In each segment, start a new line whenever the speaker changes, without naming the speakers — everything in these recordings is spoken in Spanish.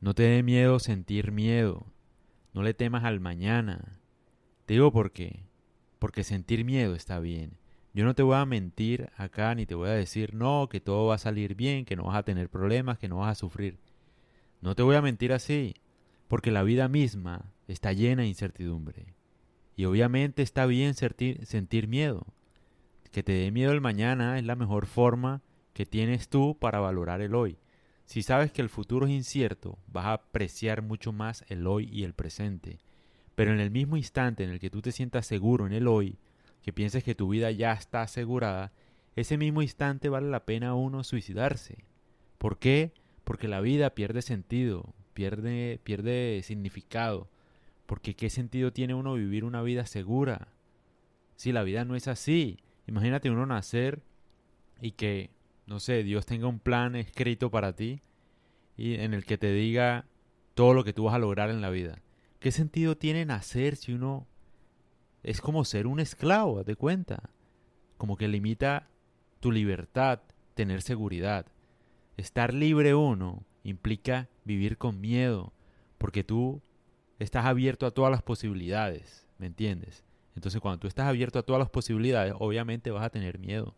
No te dé miedo sentir miedo. No le temas al mañana. Te digo por qué. Porque sentir miedo está bien. Yo no te voy a mentir acá ni te voy a decir no, que todo va a salir bien, que no vas a tener problemas, que no vas a sufrir. No te voy a mentir así, porque la vida misma está llena de incertidumbre. Y obviamente está bien sentir, miedo. Que te dé miedo el mañana es la mejor forma que tienes tú para valorar el hoy. Si sabes que el futuro es incierto, vas a apreciar mucho más el hoy y el presente. Pero en el mismo instante en el que tú te sientas seguro en el hoy, que pienses que tu vida ya está asegurada, ese mismo instante vale la pena uno suicidarse. ¿Por qué? Porque la vida pierde sentido, pierde, pierde significado. Porque ¿qué sentido tiene uno vivir una vida segura? Si la vida no es así, imagínate uno nacer y que, no sé, Dios tenga un plan escrito para ti y en el que te diga todo lo que tú vas a lograr en la vida. ¿Qué sentido tiene nacer si uno es como ser un esclavo, de cuenta. Como que limita tu libertad, tener seguridad. Estar libre uno implica vivir con miedo, porque tú estás abierto a todas las posibilidades, ¿me entiendes? Entonces cuando tú estás abierto a todas las posibilidades, obviamente vas a tener miedo,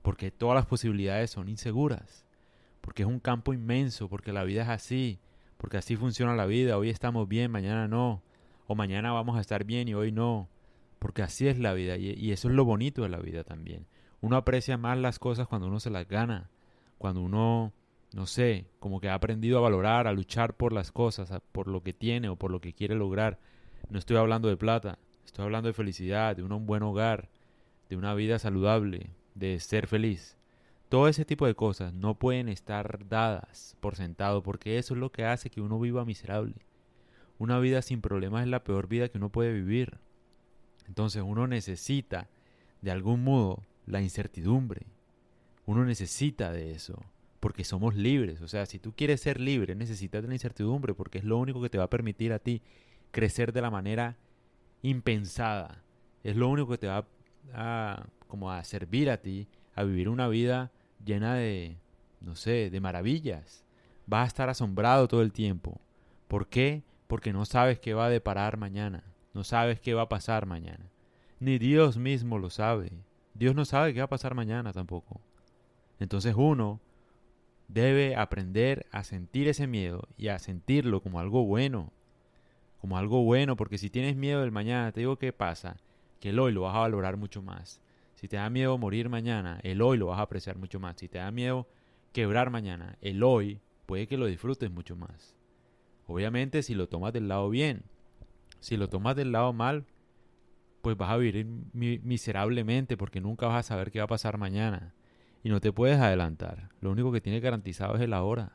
porque todas las posibilidades son inseguras, porque es un campo inmenso, porque la vida es así, porque así funciona la vida, hoy estamos bien, mañana no, o mañana vamos a estar bien y hoy no, porque así es la vida y, eso es lo bonito de la vida también. Uno aprecia más las cosas cuando uno se las gana, cuando uno, no sé, como que ha aprendido a valorar, a luchar por las cosas, por lo que tiene o por lo que quiere lograr. No estoy hablando de plata, estoy hablando de felicidad, de un buen hogar, de una vida saludable, de ser feliz. Todo ese tipo de cosas no pueden estar dadas por sentado porque eso es lo que hace que uno viva miserable. Una vida sin problemas es la peor vida que uno puede vivir. Entonces uno necesita, de algún modo, la incertidumbre. Uno necesita de eso, porque somos libres. O sea, si tú quieres ser libre, necesitas de la incertidumbre, porque es lo único que te va a permitir a ti crecer de la manera impensada. Es lo único que te va a, como a servir a ti a vivir una vida llena de, no sé, de maravillas. Vas a estar asombrado todo el tiempo. ¿Por qué? Porque no sabes qué va a deparar mañana. No sabes qué va a pasar mañana. Ni Dios mismo lo sabe. Dios no sabe qué va a pasar mañana tampoco. Entonces uno debe aprender a sentir ese miedo y a sentirlo como algo bueno. Como algo bueno, porque si tienes miedo del mañana, te digo qué pasa, que el hoy lo vas a valorar mucho más. Si te da miedo morir mañana, el hoy lo vas a apreciar mucho más. Si te da miedo quebrar mañana, el hoy puede que lo disfrutes mucho más. Obviamente si lo tomas del lado bien, si lo tomas del lado mal, pues vas a vivir miserablemente porque nunca vas a saber qué va a pasar mañana. Y no te puedes adelantar. Lo único que tienes garantizado es el ahora.